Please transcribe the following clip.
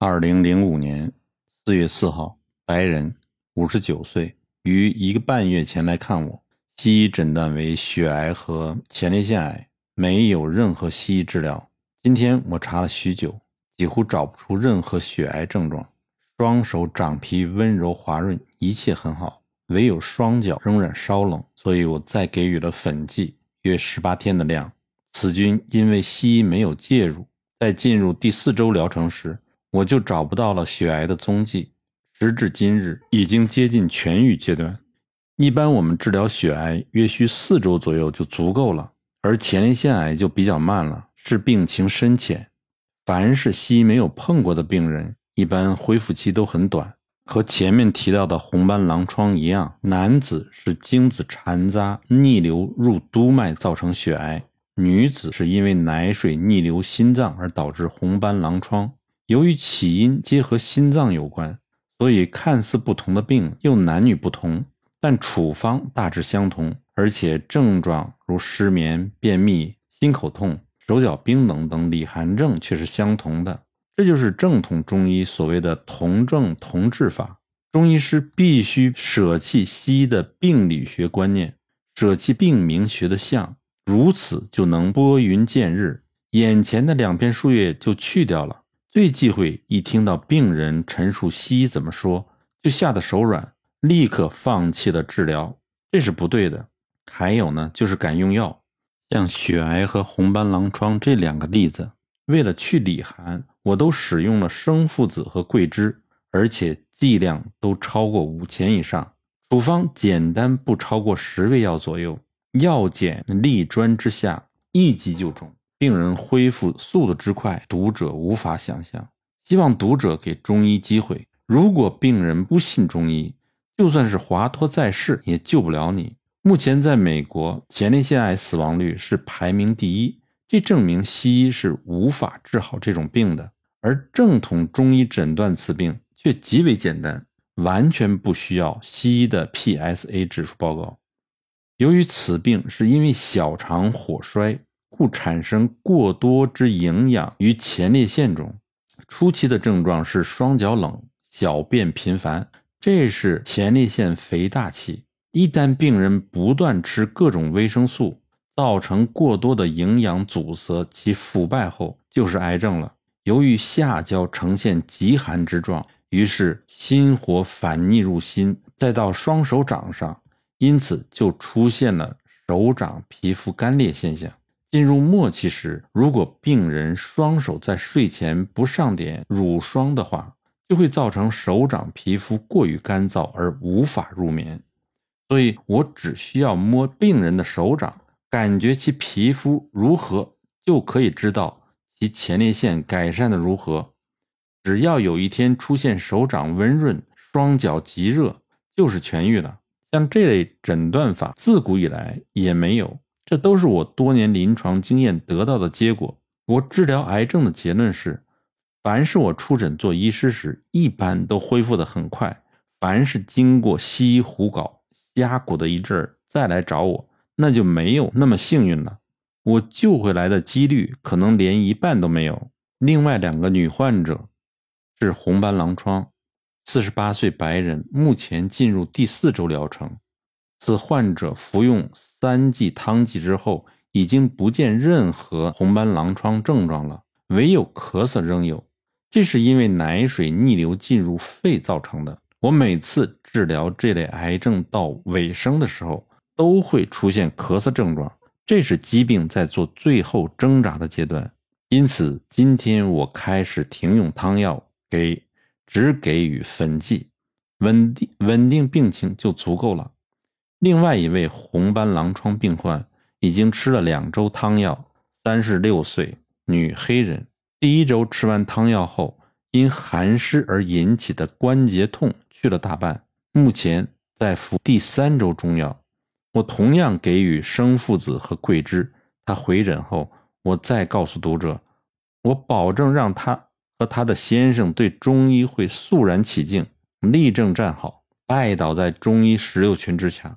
二零零五年四月四号，白人，五十九岁，于一个半月前来看我。西医诊断为血癌和前列腺癌，没有任何西医治疗。今天我查了许久，几乎找不出任何血癌症状。双手掌皮温柔滑润，一切很好，唯有双脚仍然稍冷，所以我再给予了粉剂，约十八天的量。此菌因为西医没有介入，在进入第四周疗程时。我就找不到了血癌的踪迹，时至今日已经接近痊愈阶段。一般我们治疗血癌约需四周左右就足够了，而前列腺癌就比较慢了，是病情深浅。凡是西医没有碰过的病人，一般恢复期都很短。和前面提到的红斑狼疮一样，男子是精子残渣逆流入督脉造成血癌，女子是因为奶水逆流心脏而导致红斑狼疮。由于起因皆和心脏有关，所以看似不同的病又男女不同，但处方大致相同，而且症状如失眠、便秘、心口痛、手脚冰冷等里寒症却是相同的。这就是正统中医所谓的同症同治法。中医师必须舍弃西医的病理学观念，舍弃病名学的象，如此就能拨云见日，眼前的两片树叶就去掉了。最忌讳一听到病人陈述西医怎么说，就吓得手软，立刻放弃了治疗，这是不对的。还有呢，就是敢用药，像血癌和红斑狼疮这两个例子，为了去里寒，我都使用了生附子和桂枝，而且剂量都超过五钱以上，处方简单，不超过十味药左右，药简力专之下，一击就中。病人恢复速度之快，读者无法想象。希望读者给中医机会。如果病人不信中医，就算是华佗在世，也救不了你。目前在美国，前列腺癌死亡率是排名第一，这证明西医是无法治好这种病的。而正统中医诊断此病却极为简单，完全不需要西医的 PSA 指数报告。由于此病是因为小肠火衰。故产生过多之营养于前列腺中，初期的症状是双脚冷、小便频繁，这是前列腺肥大期。一旦病人不断吃各种维生素，造成过多的营养阻塞，其腐败后就是癌症了。由于下焦呈现极寒之状，于是心火反逆入心，再到双手掌上，因此就出现了手掌皮肤干裂现象。进入末期时，如果病人双手在睡前不上点乳霜的话，就会造成手掌皮肤过于干燥而无法入眠。所以我只需要摸病人的手掌，感觉其皮肤如何，就可以知道其前列腺改善的如何。只要有一天出现手掌温润、双脚极热，就是痊愈了。像这类诊断法，自古以来也没有。这都是我多年临床经验得到的结果。我治疗癌症的结论是：凡是我出诊做医师时，一般都恢复的很快；凡是经过西医胡搞瞎鼓的一阵儿再来找我，那就没有那么幸运了。我救回来的几率可能连一半都没有。另外两个女患者是红斑狼疮，四十八岁白人，目前进入第四周疗程。自患者服用三剂汤剂之后，已经不见任何红斑狼疮症状了，唯有咳嗽仍有。这是因为奶水逆流进入肺造成的。我每次治疗这类癌症到尾声的时候，都会出现咳嗽症状，这是疾病在做最后挣扎的阶段。因此，今天我开始停用汤药，给只给予粉剂，稳定稳定病情就足够了。另外一位红斑狼疮病患已经吃了两周汤药，三十六岁女黑人。第一周吃完汤药后，因寒湿而引起的关节痛去了大半，目前在服第三周中药。我同样给予生附子和桂枝。他回诊后，我再告诉读者，我保证让他和他的先生对中医会肃然起敬，立正站好，拜倒在中医石榴裙之下。